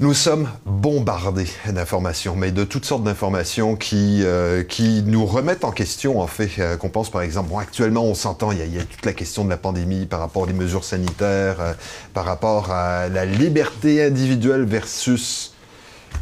Nous sommes bombardés d'informations, mais de toutes sortes d'informations qui, euh, qui nous remettent en question, en fait. Euh, qu'on pense, par exemple, bon, actuellement, on s'entend, il, y, a toute la question de la pandémie par rapport aux mesures sanitaires, euh, par rapport à la liberté individuelle versus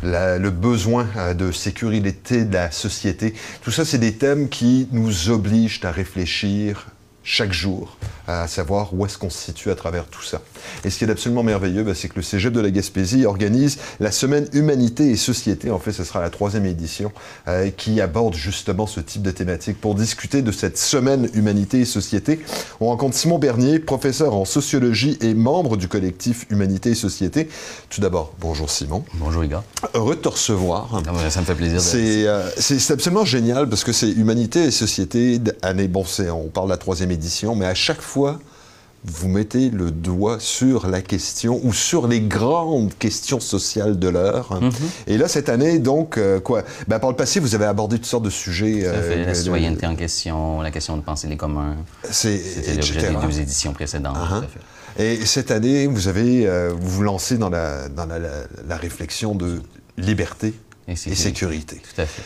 le besoin de sécurité de la société. Tout ça, c'est des thèmes qui nous obligent à réfléchir chaque jour à savoir où est-ce qu'on se situe à travers tout ça. Et ce qui est absolument merveilleux, ben, c'est que le Cégep de la Gaspésie organise la semaine Humanité et Société. En fait, ce sera la troisième édition euh, qui aborde justement ce type de thématique. Pour discuter de cette semaine Humanité et Société, on rencontre Simon Bernier, professeur en sociologie et membre du collectif Humanité et Société. Tout d'abord, bonjour Simon. Bonjour Igor. Heureux de te recevoir. Ah ça me fait plaisir. Euh, c'est absolument génial parce que c'est Humanité et Société année. Bon, on parle de la troisième édition, mais à chaque fois vous mettez le doigt sur la question ou sur les grandes questions sociales de l'heure. Mhm. Et là, cette année, donc, euh, quoi? Ben, Par le passé, vous avez abordé toutes sortes de sujets. Euh, la citoyenneté en question, la question de penser les communs. C'était l'objet des deux éditions précédentes. Uh-huh. Et cette année, vous avez euh, vous vous lancez dans la, dans la, réflexion de liberté et sécurité. Tout à fait.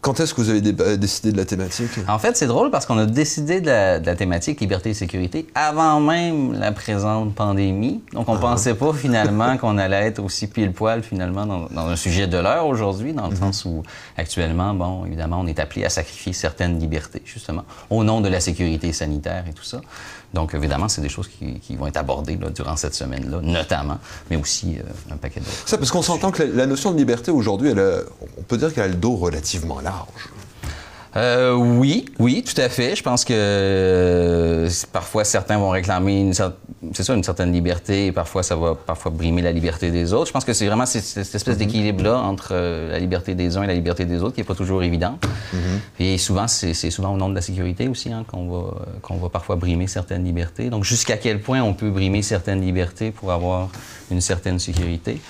Quand est-ce que vous avez euh, décidé de la thématique? En fait, c'est drôle parce qu'on a décidé de la, thématique liberté et sécurité avant même la présente pandémie. Donc, on ne ah. pensait pas finalement qu'on allait être aussi pile-poil finalement dans, un sujet de l'heure aujourd'hui, dans le mm-hmm. sens où actuellement, bon, évidemment, on est appelé à sacrifier certaines libertés, justement, au nom de la sécurité sanitaire et tout ça. Donc, évidemment, c'est des choses qui, vont être abordées durant cette semaine-là, notamment, mais aussi euh, un paquet d'autres. Ça, parce qu'on s'entend que la, notion de liberté aujourd'hui, on peut dire qu'elle a le dos relativement large. Euh, oui, oui, tout à fait. Je pense que euh, parfois certains vont réclamer une, c'est ça, une certaine liberté et parfois ça va parfois brimer la liberté des autres. Je pense que c'est vraiment cette, espèce mm-hmm. d'équilibre-là entre euh, la liberté des uns et la liberté des autres qui n'est pas toujours évident. Mm-hmm. Et souvent, c'est, souvent au nom de la sécurité aussi hein, qu'on, va, qu'on va parfois brimer certaines libertés. Donc jusqu'à quel point on peut brimer certaines libertés pour avoir une certaine sécurité?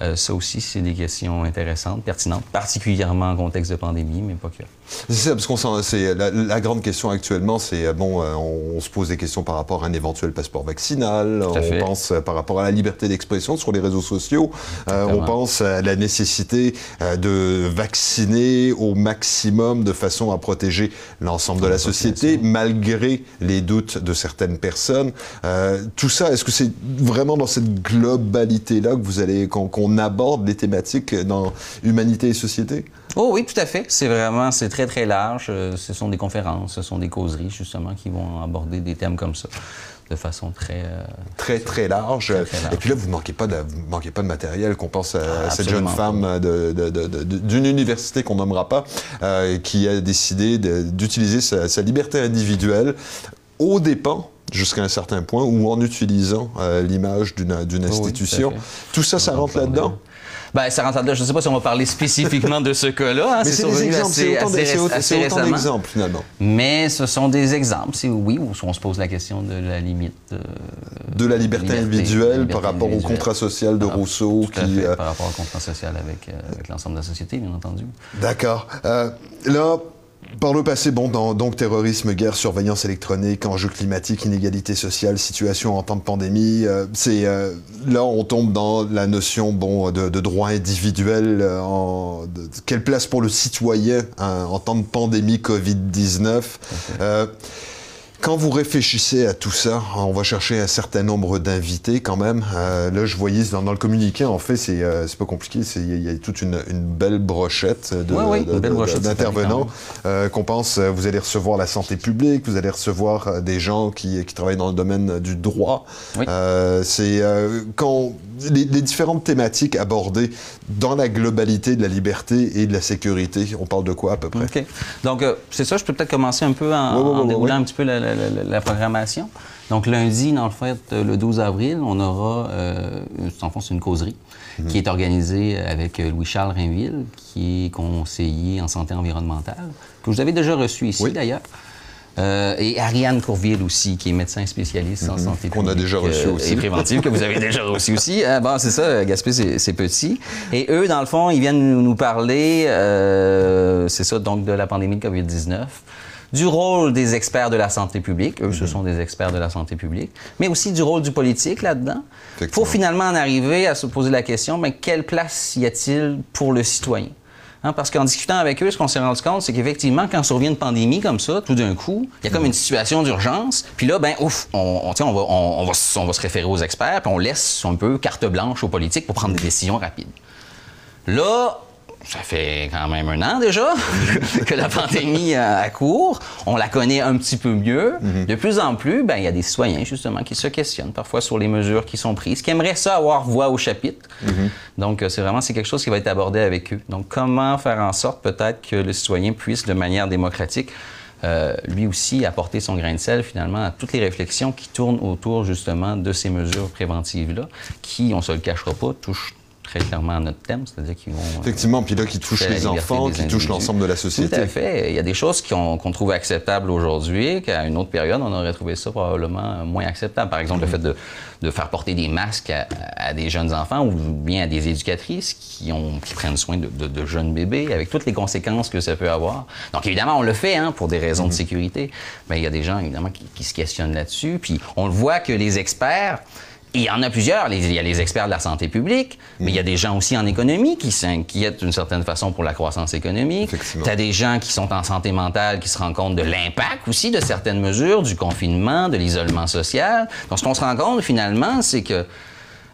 Euh, ça aussi, c'est des questions intéressantes, pertinentes, particulièrement en contexte de pandémie, mais pas que. C'est ça, parce qu'on sent, c'est la, grande question actuellement, c'est euh, bon, euh, on, se pose des questions par rapport à un éventuel passeport vaccinal, on pense par rapport à la liberté d'expression sur les réseaux sociaux, on pense à la nécessité de vacciner au maximum de façon à protéger l'ensemble de la société, malgré les doutes de certaines personnes. tout ça, est-ce que c'est vraiment dans cette globalité-là que vous allez qu'on on aborde les thématiques dans humanité et société? Oh oui, tout à fait. C'est vraiment, c'est très, très large. Euh, ce sont des conférences, ce sont des causeries, justement, qui vont aborder des thèmes comme ça de façon très... Euh, très, très large. Et puis là, vous ne manquez, pas de, manquez pas de matériel. Qu'on pense à cette jeune femme d'une université qu'on nommera pas, euh, qui a décidé d'utiliser sa, sa, liberté individuelle aux dépens jusqu'à un certain point ou en utilisant euh, l'image d'une institution. tout, ça, ça rentre là-dedans? Ben, ça rentre là-dedans. Je ne sais pas si on va parler spécifiquement de ce cas-là. Hein. Mais c'est des exemples, c'est autant d'exemples, finalement. Mais ce sont des exemples, c'est oui, où on se pose la question de la limite... Euh, de la liberté, individuelle par rapport au contrat social de Rousseau. qui, euh, Par rapport au contrat social avec, avec l'ensemble de la société, bien entendu. D'accord. là, par le passé, bon, donc terrorisme, guerre, surveillance électronique, enjeux climatiques, inégalité sociale, situation en temps de pandémie, euh, c'est euh, là on tombe dans la notion bon de, droit individuel. Euh, en, quelle place pour le citoyen hein, en temps de pandémie Covid 19 quand vous réfléchissez à tout ça, on va chercher un certain nombre d'invités quand même. Euh, là, je voyais dans, dans, le communiqué, en fait, c'est euh, pas compliqué. Il y, a toute une, une belle brochette d'intervenants euh, qu'on pense, vous allez recevoir la santé publique, vous allez recevoir des gens qui, qui travaillent dans le domaine du droit. c'est quand les, différentes thématiques abordées dans la globalité de la liberté et de la sécurité, on parle de quoi à peu près? OK. Donc, c'est ça, je peux peut-être commencer un peu en, déroulant un petit peu la la, programmation. Donc, lundi, dans le fait, le 12 avril, on aura, euh, en fond, c'est une causerie qui mhm. est organisée avec Louis-Charles Rainville, qui est conseiller en santé environnementale, que vous avez déjà reçu ici, d'ailleurs. Euh, et Ariane Courville aussi, qui est médecin spécialiste en mhm. santé Qu'on a déjà reçu euh, aussi. Et préventive, que vous avez déjà reçu aussi. Ah, bon, c'est ça, Gaspé, c'est petit. Et eux, dans le fond, ils viennent nous parler, c'est ça, donc de la pandémie de COVID-19 du rôle des experts de la santé publique, eux, ce sont des experts de la santé publique, mais aussi du rôle du politique là-dedans, pour finalement en arriver à se poser la question, mais quelle place y a-t-il pour le citoyen? Hein, parce qu'en discutant avec eux, ce qu'on s'est rendu compte, c'est qu'effectivement, quand survient une pandémie comme ça, tout d'un coup, il y a comme une situation d'urgence. Puis là, ben, ouf, on, on, on, va, on, va, on va se référer aux experts, puis on laisse un peu carte blanche aux politiques pour prendre des décisions rapides. Là, ça fait quand même un an déjà que la pandémie a cours. On la connaît un petit peu mieux. Mhm. De plus en plus, ben, il y a des citoyens, justement, qui se questionnent parfois sur les mesures qui sont prises, qui aimeraient ça avoir voix au chapitre. Mhm. Donc, euh, c'est vraiment c'est quelque chose qui va être abordé avec eux. Donc, comment faire en sorte peut-être que le citoyen puisse, de manière démocratique, euh, lui aussi apporter son grain de sel finalement à toutes les réflexions qui tournent autour justement de ces mesures préventives-là, qui, on se le cachera pas, touchent très clairement à notre thème, c'est-à-dire qu'ils vont... Euh, Effectivement, puis là, qui touchent les enfants, qui touchent l'ensemble de la société. Tout à fait. Il y a des choses qu'on trouve acceptables aujourd'hui, qu'à une autre période, on aurait trouvé ça probablement moins acceptable. Par exemple, le fait de, de, faire porter des masques à, des jeunes enfants ou bien à des éducatrices qui, ont, qui prennent soin de, de, jeunes bébés, avec toutes les conséquences que ça peut avoir. Donc, évidemment, on le fait hein, pour des raisons de mhm. sécurité, mais il y a des gens, évidemment, qui, qui se questionnent là-dessus. Puis, on le voit que les experts il y en a plusieurs. Il y a les experts de la santé publique, mais il y a des gens aussi en économie qui s'inquiètent d'une certaine façon pour la croissance économique. Tu as des gens qui sont en santé mentale qui se rendent compte de l'impact aussi de certaines mesures, du confinement, de l'isolement social. Donc, ce qu'on se rend compte finalement, c'est que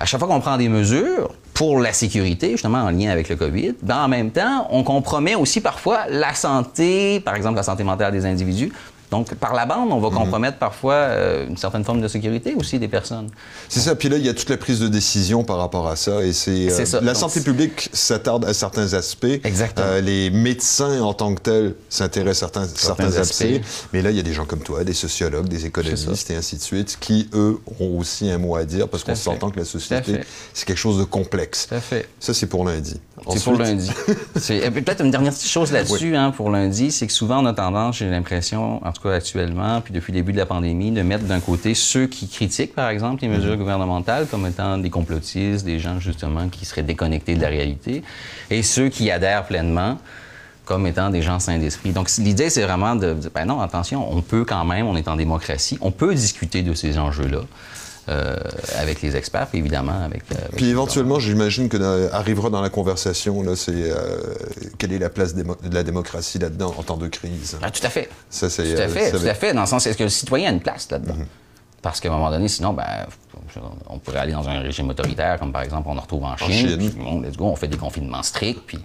à chaque fois qu'on prend des mesures pour la sécurité, justement en lien avec le COVID, ben en même temps, on compromet aussi parfois la santé, par exemple la santé mentale des individus, donc, par la bande, on va mhm. compromettre parfois euh, une certaine forme de sécurité aussi des personnes. C'est ça. Puis là, il y a toute la prise de décision par rapport à ça. Et c'est euh, la santé publique s'attarde à certains aspects. Exactement. Euh, les médecins en tant que tels s'intéressent à certains, certains, aspects. Mais là, il y a des gens comme toi, des sociologues, des économistes et ainsi de suite, qui eux ont aussi un mot à dire parce qu'on s'entend que la société, c'est quelque chose de complexe. Tout à fait. Ça, c'est pour lundi. C'est pour lundi. Peut-être une dernière petite chose là-dessus hein, pour lundi, c'est que souvent on a tendance, j'ai l'impression, en tout actuellement, puis depuis le début de la pandémie, de mettre d'un côté ceux qui critiquent, par exemple, les mesures mhm. gouvernementales comme étant des complotistes, des gens, justement, qui seraient déconnectés de la réalité, et ceux qui adhèrent pleinement comme étant des gens sains d'esprit. Donc, l'idée, c'est vraiment de dire, ben non, attention, on peut quand même, on est en démocratie, on peut discuter de ces enjeux-là. Euh, avec les experts, puis évidemment avec. Euh, puis éventuellement, j'imagine que arrivera dans la conversation, là, c'est euh, quelle est la place de la démocratie là-dedans en temps de crise? Ah, tout à fait. Ça, c'est. Tout à fait, tout à fait. Dans le sens, est-ce que le citoyen a une place là-dedans? Mhm. Parce qu'à un moment donné, sinon, ben, on pourrait aller dans un régime autoritaire, comme par exemple on en retrouve en Chine. bon, let's go, on fait des confinements stricts. Puis,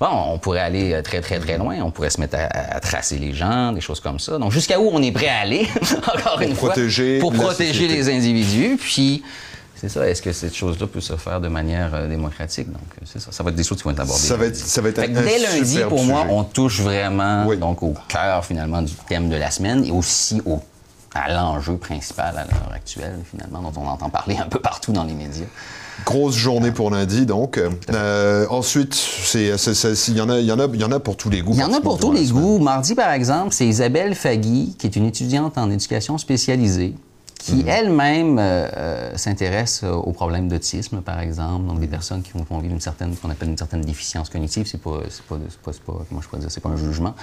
bon, on pourrait aller euh, très, très, très loin. On pourrait se mettre à, tracer les gens, des choses comme ça. Donc, jusqu'à où on est prêt à aller, encore une fois, pour protéger les individus. Puis, c'est ça. Est-ce que cette chose-là peut se faire de manière euh, démocratique? Donc, euh, c'est ça. Ça va être des choses qui vont être abordées. Ça va être, ça va être Dès lundi, pour moi, on touche vraiment donc, au cœur, finalement, du thème de la semaine et aussi au à l'enjeu principal à l'heure actuelle, finalement, dont on entend parler un peu partout dans les médias. Grosse journée pour lundi, donc. Euh, ensuite, il y, en a, y, en a, y en a pour tous les goûts. Il y en a pour tous les goûts. Mardi, par exemple, c'est Isabelle Fagui, qui est une étudiante en éducation spécialisée, qui mhm. elle-même euh, euh, s'intéresse aux problèmes d'autisme, par exemple, donc des personnes qui vont vivre une certaine, qu'on appelle une certaine déficience cognitive, c'est pas, c'est pas, pas, pas, comment je pourrais dire, c'est pas un jugement.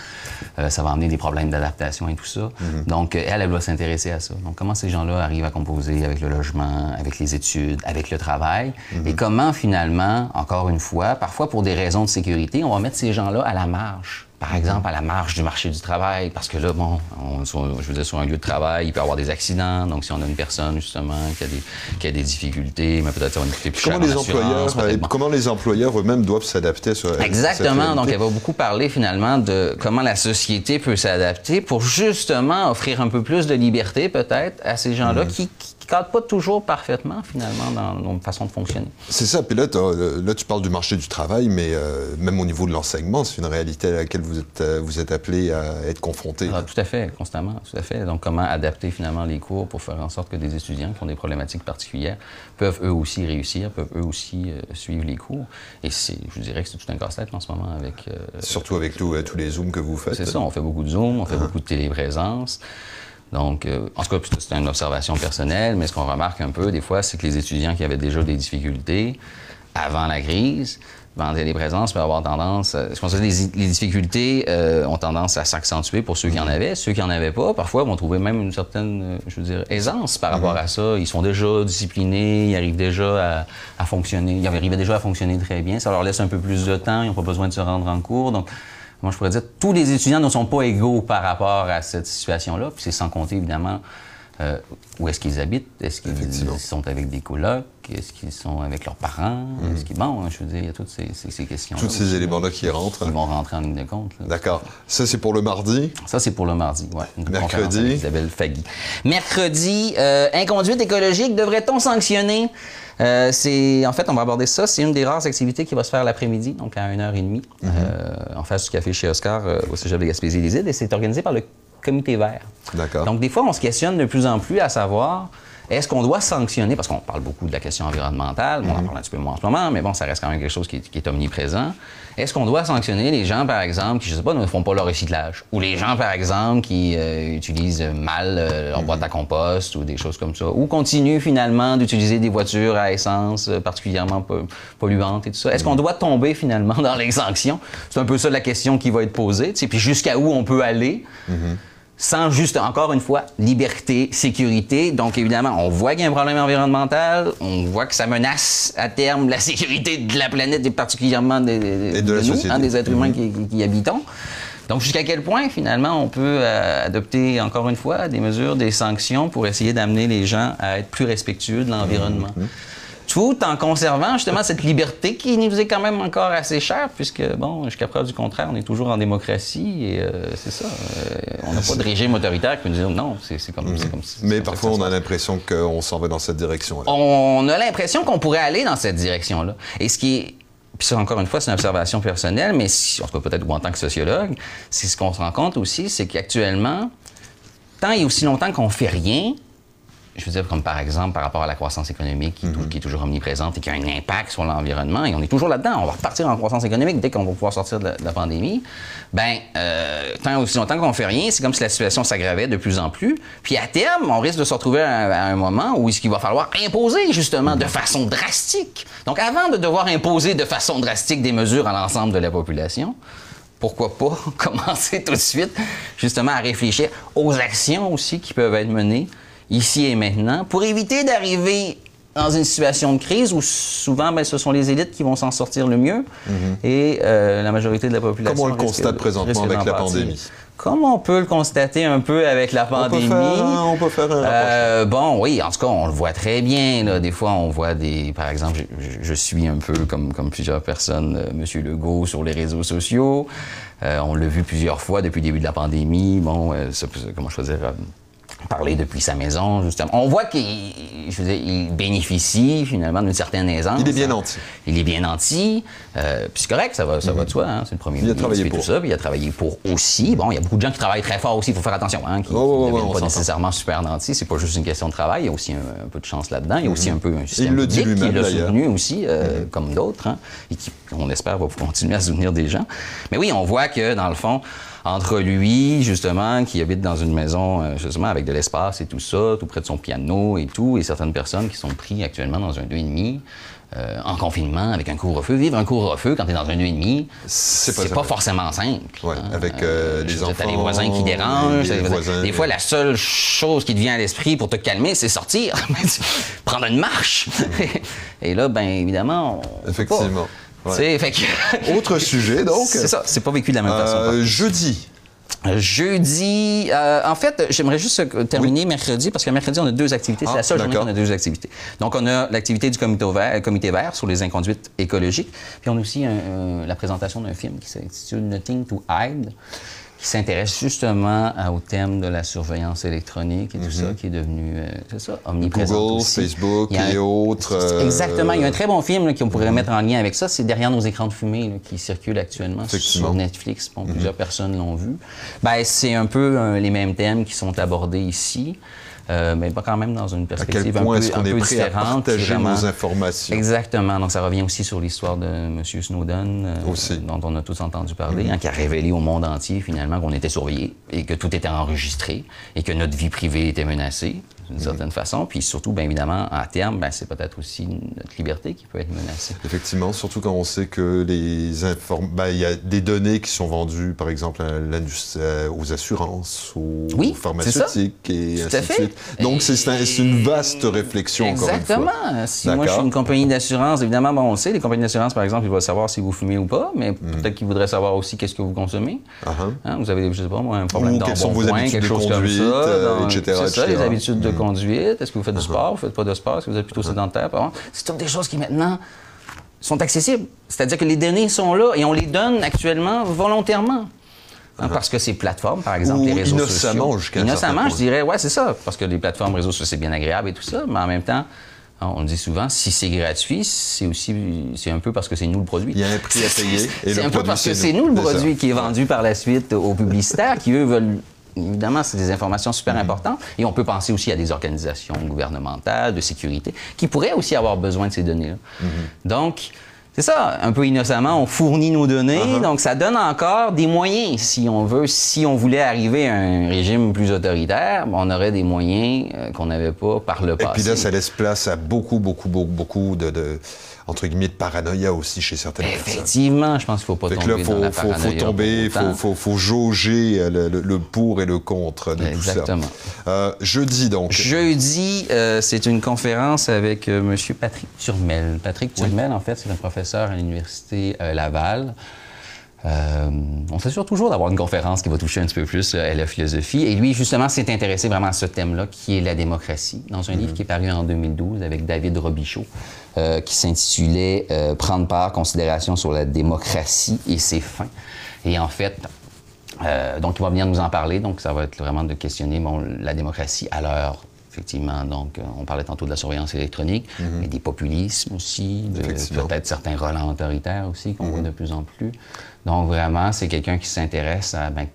Euh, ça va amener des problèmes d'adaptation et tout ça. Mhm. Donc, elle, elle doit s'intéresser à ça. Donc, comment ces gens-là arrivent à composer avec le logement, avec les études, avec le travail, mhm. et comment finalement, encore une fois, parfois pour des raisons de sécurité, on va mettre ces gens-là à la marge par exemple, à la marge du marché du travail, parce que là, bon, on, je veux dire, sur un lieu de travail, il peut y avoir des accidents. Donc, si on a une personne, justement, qui a des, qui a des difficultés, mais peut-être ça va nous coûter plus comment les employeurs, euh, Comment les employeurs eux-mêmes doivent s'adapter sur Exactement. Donc, elle va beaucoup parler, finalement, de comment la société peut s'adapter pour, justement, offrir un peu plus de liberté, peut-être, à ces gens-là mhm. qui ne cadre pas toujours parfaitement, finalement, dans notre façon de fonctionner. C'est ça. Puis là, euh, là, tu parles du marché du travail, mais euh, même au niveau de l'enseignement, c'est une réalité à laquelle vous êtes, euh, vous êtes appelé à être confronté. Ah, tout à fait, constamment, tout à fait. Donc, comment adapter finalement les cours pour faire en sorte que des étudiants qui ont des problématiques particulières peuvent eux aussi réussir, peuvent eux aussi suivre les cours. Et c'est, je dirais que c'est tout un casse-tête en ce moment avec... Surtout avec tous les Zooms que vous faites. C'est ça, on fait beaucoup de Zooms, on fait uh-huh. beaucoup de téléprésence. Donc, euh, en tout cas, c'est une observation personnelle, mais ce qu'on remarque un peu des fois, c'est que les étudiants qui avaient déjà des difficultés avant la crise, en téléprésence peut avoir tendance, euh, je pense que les, les difficultés euh, ont tendance à s'accentuer pour ceux qui en avaient. Ceux qui en avaient pas, parfois, vont trouver même une certaine, euh, je veux dire, aisance par rapport à ça. Ils sont déjà disciplinés, ils arrivent déjà à, à fonctionner, ils arrivaient déjà à fonctionner très bien. Ça leur laisse un peu plus de temps, ils n'ont pas besoin de se rendre en cours. Donc, moi, je pourrais dire, tous les étudiants ne sont pas égaux par rapport à cette situation-là. Puis c'est sans compter, évidemment, euh, où est-ce qu'ils habitent? Est-ce qu'ils sont avec des colocs? Est-ce qu'ils sont avec leurs parents? Est-ce qu'ils... Bon, je veux dire, il y a toutes ces, ces- ces questions Tous ces éléments-là qui rentrent. qui vont rentrer en ligne de compte. D'accord. Ça, c'est pour le mardi? Ça, c'est pour le mardi. Une Mercredi. Isabelle Fagui. Mercredi, euh, inconduite écologique, devrait-on sanctionner? Euh, c'est, en fait, on va aborder ça. C'est une des rares activités qui va se faire l'après-midi, donc à 1h30, euh, en face du café chez Oscar euh, au Cégep de Gaspésie-les-Îles, et c'est organisé par le Comité vert. D'accord. Donc, des fois, on se questionne de plus en plus à savoir est-ce qu'on doit sanctionner, parce qu'on parle beaucoup de la question environnementale, on en parle un petit peu moins en ce moment, mais bon, ça reste quand même quelque chose qui est, qui est omniprésent. Est-ce qu'on doit sanctionner les gens, par exemple, qui, je sais pas, ne font pas leur recyclage? Ou les gens, par exemple, qui euh, utilisent mal euh, leur boîte à compost ou des choses comme ça? Ou continuent finalement d'utiliser des voitures à essence euh, particulièrement po- polluantes et tout ça? Est-ce qu'on doit tomber finalement dans les sanctions? C'est un peu ça la question qui va être posée. tu sais. Puis jusqu'à où on peut aller? Sans juste, encore une fois, liberté, sécurité. Donc, évidemment, on voit qu'il y a un problème environnemental, on voit que ça menace à terme la sécurité de la planète et particulièrement de, Et de nous, hein, des êtres humains qui, qui- y habitons. Donc, jusqu'à quel point, finalement, on peut euh, adopter, encore une fois, des mesures, des sanctions pour essayer d'amener les gens à être plus respectueux de l'environnement? Tout en conservant justement cette liberté qui nous est quand même encore assez chère, puisque, bon, jusqu'à preuve du contraire, on est toujours en démocratie et euh, c'est ça. euh, on n'a pas de régime autoritaire qui peut nous dire non, c'est c'est comme, c'est Mais ça parfois, on ça a l'impression qu'on s'en va dans cette direction-là. on a l'impression qu'on pourrait aller dans cette direction-là. Et ce qui est. Puis ça, encore une fois, c'est une observation personnelle, mais si, en tout cas peut-être ou en tant que sociologue, c'est ce qu'on se rend compte aussi, c'est qu'actuellement, tant et aussi longtemps qu'on fait rien, je veux dire, comme par exemple par rapport à la croissance économique qui, est tou- qui est toujours omniprésente et qui a un impact sur l'environnement, et on est toujours là-dedans, on va repartir en croissance économique dès qu'on va pouvoir sortir de la, de la pandémie, ben, euh, tant aussi longtemps qu'on fait rien, c'est comme si la situation s'aggravait de plus en plus. Puis à terme, on risque de se retrouver à, à un moment où il va falloir imposer justement de façon drastique. Donc avant de devoir imposer de façon drastique des mesures à l'ensemble de la population, pourquoi pas commencer tout de suite justement à réfléchir aux actions aussi qui peuvent être menées ici et maintenant pour éviter d'arriver dans une situation de crise où souvent ben, ce sont les élites qui vont s'en sortir le mieux et euh, la majorité de la population. Comme on le risque- constate présentement risque avec la pandémie? Comme on peut le constater un peu avec la On peut pandémie. faire on peut faire un Euh, bon, oui, en tout cas, on le voit très bien. Là. Des fois, on voit des. Par exemple, je, je- je suis un peu comme, comme plusieurs personnes, euh, M. Legault sur les réseaux sociaux. Euh, on l'a vu plusieurs fois depuis le début de la pandémie. Bon, ça, comment choisir euh, parler depuis sa maison, justement. On voit qu'il je veux dire, il bénéficie finalement d'une certaine aisance. Il est bien nanti. Il est bien nanti. Euh, puis c'est correct, ça va, ça va de soi. Hein? C'est le premier Il a travaillé pour. tout ça. Puis il a travaillé pour aussi. Bon, il y a beaucoup de gens qui travaillent très fort aussi. Il faut faire attention. Hein, qui Oh, oh, ne oh, deviennent on pas nécessairement super nantis. C'est pas juste une question de travail. Il y a aussi un, un peu de chance là-dedans. Il y a aussi un peu un système Mhm. le dit qui l'a soutenu aussi, euh, Mhm. comme d'autres, hein, et qui, on espère, va continuer à soutenir des gens. Mais oui, on voit que, dans le fond, entre lui, justement, qui habite dans une maison, euh, justement, avec de l'espace et tout ça, tout près de son piano et tout, et certaines personnes qui sont prises actuellement dans un 2,5, euh, en confinement, avec un couvre-feu. Vivre un couvre-feu quand tu es dans un 2,5, C'est pas c'est pas forcément simple. Ouais, hein. avec, euh, les je veux dire, t'as les enfants, voisins qui dérangent. les- les voisins, des fois, les- la seule chose qui te vient à l'esprit pour te calmer, c'est sortir, prendre une marche. Et là, ben évidemment, on pas. Ouais. Fait que- Autre sujet, donc. C'est ça, c'est pas vécu de la même façon. Euh, jeudi. Jeudi, euh, en fait, j'aimerais juste terminer mercredi, parce que mercredi, on a deux activités. C'est Ah, la seule journée qu'on a deux activités. Donc, on a l'activité du comité vert, euh, comité vert sur les inconduites écologiques. Puis, on a aussi un- la présentation d'un film qui s'intitule Nothing to Hide, qui s'intéresse justement à- au thème de la surveillance électronique et tout ça, qui est devenu, euh, c'est ça, omniprésent Mhm. Google, aussi. Facebook un- et autres, euh, Exactement. Il y a un très bon film qu'on pourrait mettre en lien avec ça. C'est Derrière nos écrans de fumée là, qui circule actuellement sur Netflix. Bon, Plusieurs personnes l'ont vu. Ben, c'est un peu euh, les mêmes thèmes qui sont abordés ici, euh, mais pas quand même dans une À quel perspective un point peu, est-ce qu'on un est peu prêt à différente. est partager vraiment- nos informations? Exactement. Donc, ça revient aussi sur l'histoire de M. Snowden, euh, Aussi. Dont on a tous entendu parler, hein, qui a révélé au monde entier, finalement, qu'on était surveillé et que tout était enregistré et que notre vie privée était menacée. D'une certaine façon. Puis surtout, bien évidemment, à terme, ben, c'est peut-être aussi notre liberté qui peut être menacée. Effectivement, surtout quand on sait que les inform... ben, il y a des données qui sont vendues, par exemple, à euh, aux assurances, aux Oui, pharmaceutiques et Tout ainsi à de fait. suite. Donc, c'est c'est un- c'est une vaste réflexion, encore une fois. Exactement. Si moi je suis une compagnie d'assurance, évidemment, bon, on le sait, les compagnies d'assurance, par exemple, ils veulent savoir si vous fumez ou pas, mais Mm. peut-être qu'ils voudraient savoir aussi qu'est-ce que vous consommez. Ah, ah. Hein, vous avez, je sais pas, moi, un problème d'embonpoint, quelque de chose comme conduite, ça. euh, donc, etc., C'est ça, etc. les habitudes Mm. de conduite? Est-ce que vous faites du Uh-huh. sport, vous faites pas de sport, est-ce que vous êtes plutôt sédentaire? par exemple? C'est toutes des choses qui maintenant sont accessibles. C'est-à-dire que les données sont là et on les donne actuellement volontairement. Hein, Parce que ces plateformes, par exemple, Uh-huh. Ou les réseaux innocemment sociaux. jusqu'à Innocemment, je dirais, ouais, c'est ça. Parce que les plateformes réseaux sociaux, c'est bien agréable et tout ça, mais en même temps, hein, on dit souvent, si c'est gratuit, c'est aussi, c'est un peu parce que c'est nous le produit. Il y a un prix à payer C'est un peu parce que c'est nous. le ça. produit qui est vendu par la suite aux publicitaires qui, eux, veulent. Évidemment, c'est des informations super Mm-hmm. importantes. Et on peut penser aussi à des organisations gouvernementales, de sécurité, qui pourraient aussi avoir besoin de ces données-là. Mm-hmm. Donc, c'est ça, un peu innocemment, on fournit nos données, Uh-huh. donc ça donne encore des moyens, si on veut. Si on voulait arriver à un régime plus autoritaire, on aurait des moyens euh, qu'on n'avait pas par le Et passé. puis là, ça laisse place à beaucoup, beaucoup, beaucoup, beaucoup de, de- entre guillemets, de paranoïa aussi chez certaines personnes. Effectivement, je pense qu'il ne faut pas Fait tomber là, faut, dans la faut, faut tomber, faut, faut, faut jauger euh, le, le- le pour et le contre de Exactement. tout ça. Euh, jeudi, donc. Jeudi, euh, c'est une conférence avec euh, M. Patrick Turmel. Patrick Turmel, en fait, c'est un professeur à l'Université euh, Laval. Euh, on s'assure toujours d'avoir une conférence qui va toucher un petit peu plus euh, à la philosophie. Et lui, justement, s'est intéressé vraiment à ce thème-là, qui est la démocratie, dans un livre qui est paru en 2012 avec David Robichaud, euh, qui s'intitulait euh, Prendre part, considération sur la démocratie et ses fins. Et en fait, donc, il va venir nous en parler. Donc, ça va être vraiment de questionner bon, la démocratie à l'heure. Effectivement, donc, euh, on parlait tantôt de la surveillance électronique, mais des populismes aussi, de- peut-être certains relents autoritaires aussi qu'on voit de plus en plus. Donc, vraiment, c'est quelqu'un qui s'intéresse à ben,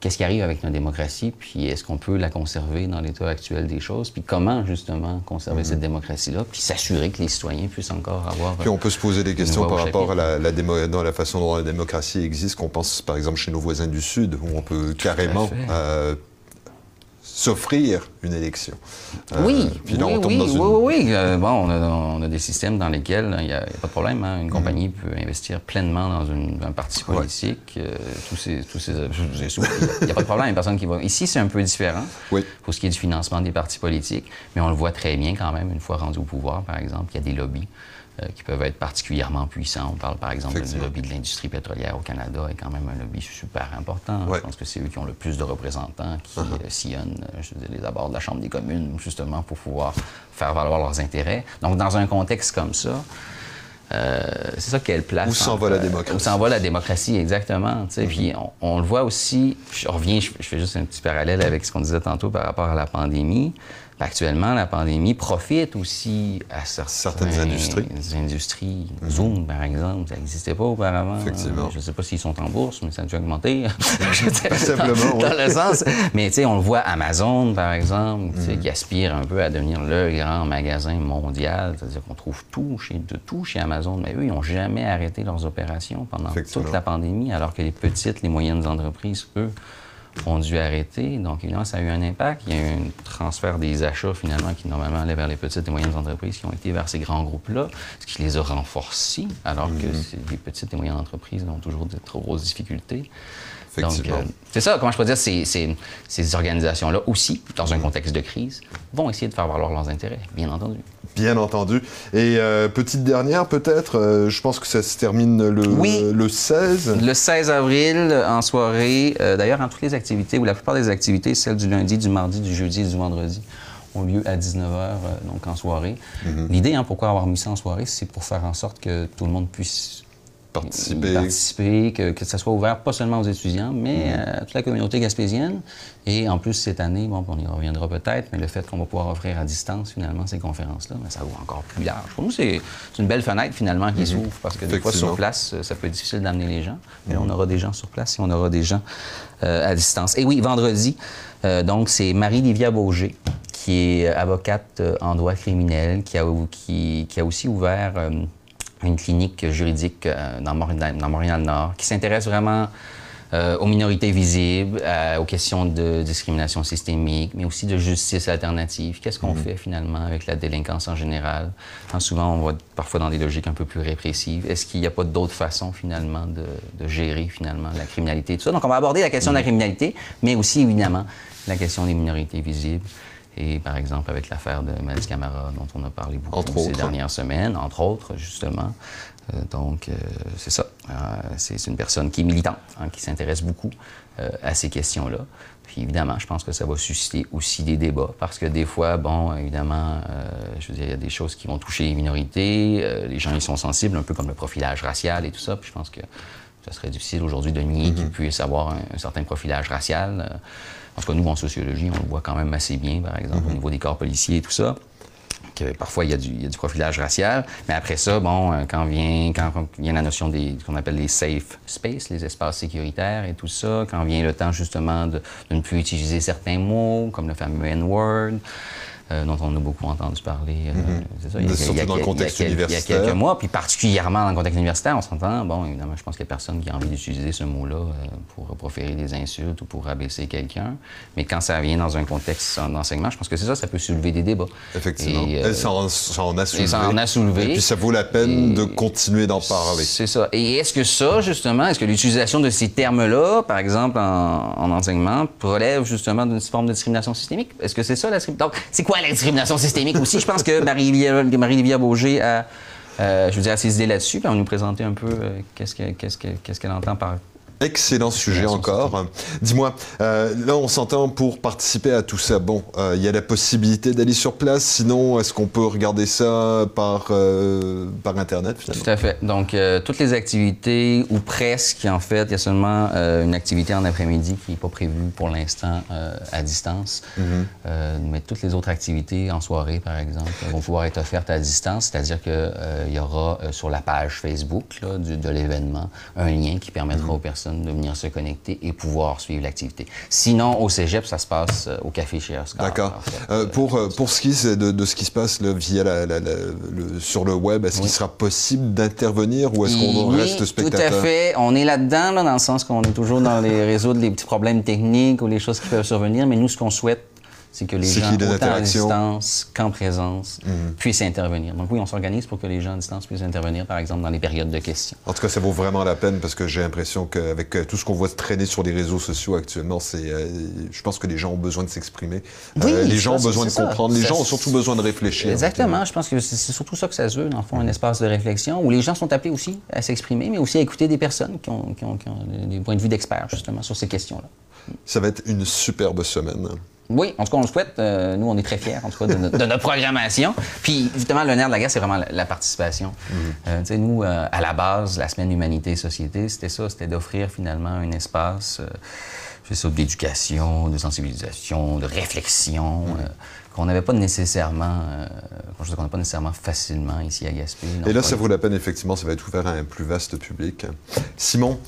qu'est-ce qui arrive avec notre démocratie, puis est-ce qu'on peut la conserver dans l'état actuel des choses, puis comment, justement, conserver cette démocratie-là, puis s'assurer que les citoyens puissent encore avoir... Puis on peut se poser des questions par rapport à la, la démo- dans la façon dont la démocratie existe, qu'on pense par exemple chez nos voisins du Sud, où on peut carrément euh, s'offrir une élection. Euh, Oui, puis là, oui, on tombe oui, dans oui, une... oui, oui. Euh, bon, on a, on a des systèmes dans lesquels il n'y a, pas de problème. hein. Une compagnie peut investir pleinement dans une- un parti Ouais. politique. euh, tous ces, tous ces, je- je- je- il n'y a pas de problème. Il y a personne qui va. Ici, c'est un peu différent pour ce qui est du financement des partis politiques, mais on le voit très bien quand même une fois rendu au pouvoir, par exemple, il y a des lobbies. Euh, qui peuvent être particulièrement puissants. On parle par exemple du lobby de l'industrie pétrolière au Canada, est quand même un lobby super important. Ouais. Je pense que c'est eux qui ont le plus de représentants qui Uh-huh. euh, sillonnent euh, dire, les abords de la Chambre des communes, justement, pour pouvoir faire valoir leurs intérêts. Donc, dans un contexte comme ça, euh, c'est ça quelle place. Où s'en va la démocratie? Où s'en va la démocratie, exactement. Puis on, on le voit aussi, je reviens, je, je fais juste un petit parallèle avec ce qu'on disait tantôt par rapport à la pandémie. Actuellement, la pandémie profite aussi à Certaines industries. industries. Zoom, par exemple, ça n'existait pas auparavant. Effectivement. Je ne sais pas s'ils sont en bourse, mais ça a dû augmenter. Simplement, dans oui. le sens. Mais tu sais, on le voit Amazon, par exemple, sais, qui aspire un peu à devenir le grand magasin mondial. C'est-à-dire qu'on trouve tout chez, de tout chez Amazon. Mais eux, ils n'ont jamais arrêté leurs opérations pendant toute la pandémie, alors que les petites, les moyennes entreprises, eux, ont dû arrêter. Donc, évidemment, ça a eu un impact. Il y a eu un transfert des achats, finalement, qui normalement allaient vers les petites et moyennes entreprises, qui ont été vers ces grands groupes-là, ce qui les a renforcés, alors que Mm-hmm. les petites et moyennes entreprises ont toujours de trop grosses difficultés. Donc, Effectivement. euh, c'est ça, comment je peux dire, c'est- ces organisations-là aussi, dans un contexte de crise, vont essayer de faire valoir leurs intérêts, bien entendu. Bien entendu. Et euh, petite dernière, peut-être, euh, je pense que ça se termine le, Oui. le 16. Le 16 avril, en soirée, d'ailleurs, en toutes les activités, ou la plupart des activités, celles du lundi, du mardi, du jeudi et du vendredi, ont lieu à 19h, donc en soirée. L'idée, hein, pourquoi avoir mis ça en soirée, c'est pour faire en sorte que tout le monde puisse Participer. participer, que, que ça soit ouvert pas seulement aux étudiants, mais euh, à toute la communauté gaspésienne. Et en plus, cette année, bon, on y reviendra peut-être, mais le fait qu'on va pouvoir offrir à distance, finalement, ces conférences-là, ben, ça ouvre encore plus large. Pour nous, c'est une belle fenêtre, finalement, qui s'ouvre, parce que des fois, sur place, euh, ça peut être difficile d'amener les gens. Mais on aura des gens sur place et on aura des gens euh, à distance. Et oui, vendredi, euh, donc, c'est Marie-Livia Beaugé, qui est avocate euh, en droit criminel, qui a, qui, qui a aussi ouvert euh, une clinique juridique euh, dans, Montréal-Nord, qui s'intéresse vraiment euh, aux minorités visibles, aux questions de discrimination systémique, mais aussi de justice alternative. Qu'est-ce qu'on mm-hmm. fait finalement avec la délinquance en général? Hein, souvent, on va parfois dans des logiques un peu plus répressives. Est-ce qu'il n'y a pas d'autres façons finalement de, gérer finalement la criminalité? Tout ça? Donc, on va aborder la question de la mm-hmm. criminalité, mais aussi évidemment la question des minorités visibles. Et par exemple, avec l'affaire de Malice Camara, dont on a parlé beaucoup ces dernières semaines, entre autres, justement. Euh, donc, euh, c'est ça. Euh, c'est une personne qui est militante, hein, qui s'intéresse beaucoup à ces questions-là. Puis évidemment, je pense que ça va susciter aussi des débats parce que des fois, bon, évidemment, je veux dire, il y a des choses qui vont toucher les minorités, les gens y sont sensibles, un peu comme le profilage racial et tout ça. Puis je pense que ça serait difficile aujourd'hui de nier qu'il mm-hmm. puisse avoir un, certain profilage racial. En tout cas, nous, en sociologie, on le voit quand même assez bien, par exemple, au mhm. niveau des corps policiers et tout ça. Que parfois, il y, a du, profilage racial. Mais après ça, bon, euh, quand vient, quand, vient la notion des, qu'on appelle les safe spaces, les espaces sécuritaires et tout ça, quand vient le temps, justement, de, de ne plus utiliser certains mots, comme le fameux N-word, euh, dont on a beaucoup entendu parler. il, y a, dans le contexte universitaire. Il y a quelques mois, puis particulièrement dans le contexte universitaire, on s'entend. Bon, évidemment, je pense qu'il n'y a personne qui a envie d'utiliser ce mot-là euh, pour proférer des insultes ou pour rabaisser quelqu'un. Mais quand ça vient dans un contexte d'enseignement, je pense que c'est ça, ça peut soulever des débats. Effectivement. Et, euh, ça, en, a soulevé. Et ça en a soulevé. Et puis ça vaut la peine de continuer d'en parler. C'est ça. Et est-ce que ça, justement, est-ce que l'utilisation de ces termes-là, par exemple en, en enseignement, relève justement d'une forme de discrimination systémique? Est-ce que c'est ça la Donc, c'est quoi la discrimination systémique aussi. Je pense que Marie-Livia Marie Beaugé a, euh, je veux dire, ses idées là-dessus. Puis on nous présenter un peu euh, qu'est-ce qu'elle entend par Excellent sujet encore. Dis-moi, euh, là on s'entend pour participer à tout ça. Bon, euh, il y a la possibilité d'aller sur place. Sinon, est-ce qu'on peut regarder ça par, euh, par Internet finalement? Tout à fait. Donc, toutes les activités, ou presque en fait, il y a seulement une activité en après-midi qui n'est pas prévue pour l'instant à distance. Mm-hmm. mais toutes les autres activités en soirée, par exemple, vont pouvoir être offertes à distance. C'est-à-dire qu'il y aura sur la page Facebook de l'événement un lien qui permettra mm-hmm. aux personnes de venir se connecter et pouvoir suivre l'activité. Sinon, au cégep, ça se passe euh, au café chez Oscar. D'accord. Euh, pour, euh, pour ce qui est de, ce qui se passe là, via la, sur le web, est-ce qu'il sera possible d'intervenir ou est-ce qu'on reste spectateur? Tout à fait. On est là-dedans, là, dans le sens qu'on est toujours dans les réseaux des petits problèmes techniques ou les choses qui peuvent survenir, mais nous, ce qu'on souhaite, c'est que les gens, autant à distance qu'en présence, mhm. puissent intervenir. Donc oui, on s'organise pour que les gens à distance puissent intervenir, par exemple, dans les périodes de questions. En tout cas, ça vaut vraiment la peine parce que j'ai l'impression qu'avec euh, tout ce qu'on voit traîner sur les réseaux sociaux actuellement, c'est, euh, je pense que les gens ont besoin de s'exprimer. Oui, euh, les gens ont besoin de comprendre. Les gens ont surtout besoin de réfléchir. Exactement. Je pense que c'est surtout ça que ça se veut, dans le fond, un espace de réflexion où les gens sont appelés aussi à s'exprimer, mais aussi à écouter des personnes qui ont, qui ont des points de vue d'experts, justement, sur ces questions-là. Ça va être une superbe semaine. Oui, en tout cas, on le souhaite. Euh, nous, on est très fiers, en tout cas, de, notre, programmation. Puis, justement, le nerf de la guerre, c'est vraiment la, participation. Mhm. Euh, tu sais, nous, euh, à la base, la Semaine Humanité et Société, c'était ça, c'était d'offrir finalement un espace, je sais d'éducation, de sensibilisation, de réflexion. Mhm qu'on n'avait pas nécessairement, euh, qu'on n'a pas nécessairement facilement ici à Gaspé. Et là, ça vaut la peine, effectivement, ça va être ouvert à un plus vaste public. Simon,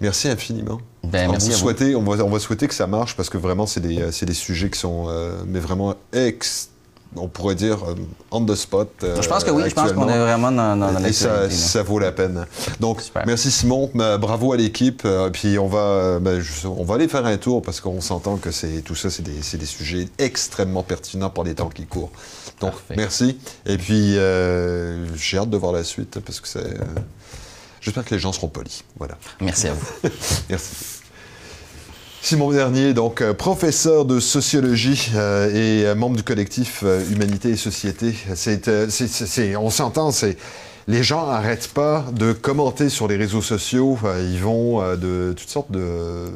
merci infiniment. Ben, merci vous on, va, on va souhaiter que ça marche parce que vraiment, c'est des, des, sujets qui sont euh, mais vraiment ex on pourrait dire, euh, on the spot. je pense que oui, je pense qu'on est vraiment dans, dans Et ça, ça, vaut la peine. Donc, merci Simon, bravo à l'équipe. Euh, puis on va, ben, on va aller faire un tour parce qu'on s'entend que c'est tout ça, c'est des, des, sujets extrêmement pertinents pour les temps qui courent. Donc, merci. Et puis, euh, j'ai hâte de voir la suite parce que c'est. J'espère que les gens seront polis. Voilà. Merci à vous. merci. Simon Dernier, donc euh, professeur de sociologie euh, et euh, membre du collectif Humanité et Société. C'est, on s'entend, c'est les gens n'arrêtent pas de commenter sur les réseaux sociaux. ils vont de toutes sortes de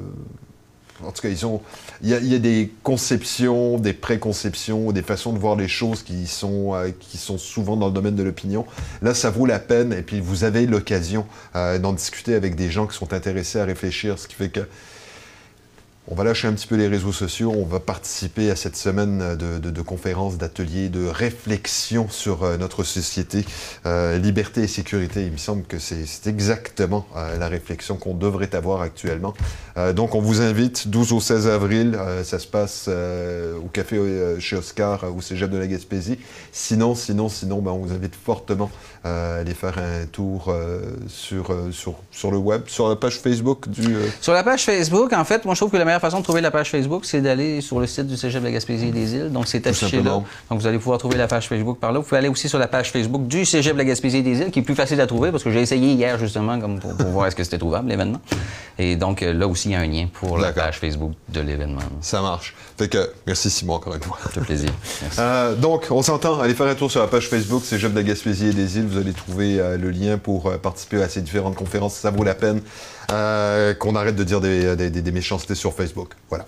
en tout cas, ils ont, il y, a, des conceptions, des préconceptions, des façons de voir les choses qui sont, qui sont souvent dans le domaine de l'opinion. Là, ça vaut la peine, et puis vous avez l'occasion d'en discuter avec des gens qui sont intéressés à réfléchir, ce qui fait que on va lâcher un petit peu les réseaux sociaux, on va participer à cette semaine de, conférences, d'ateliers, de réflexion sur euh, notre société, euh, liberté et sécurité. Il me semble que c'est exactement euh, la réflexion qu'on devrait avoir actuellement. donc on vous invite 12 au 16 avril, ça se passe au café chez Oscar au Cégep de la Gaspésie. Sinon, sinon, sinon, ben, on vous invite fortement à aller faire un tour sur, sur, sur le web, sur la page Facebook du... Sur la page Facebook, en fait, moi je trouve que la meilleure la façon de trouver la page Facebook, c'est d'aller sur le site du Cégep de la Gaspésie des Îles. Donc, c'est affiché là. Donc, vous allez pouvoir trouver la page Facebook par là. Vous pouvez aller aussi sur la page Facebook du Cégep de la Gaspésie des Îles, qui est plus facile à trouver parce que j'ai essayé hier, justement, comme pour, voir est-ce que c'était trouvable, l'événement. Et donc, euh, là aussi, il y a un lien pour la page Facebook de l'événement. Ça marche. Fait que, merci Simon, encore une fois. Ça plaisir. Euh, donc, on s'entend. Allez faire un tour sur la page Facebook Cégep de la Gaspésie et des Îles. Vous allez trouver euh, le lien pour participer à ces différentes conférences. Ça vaut la peine. Qu'on arrête de dire des méchancetés sur Facebook. Voilà.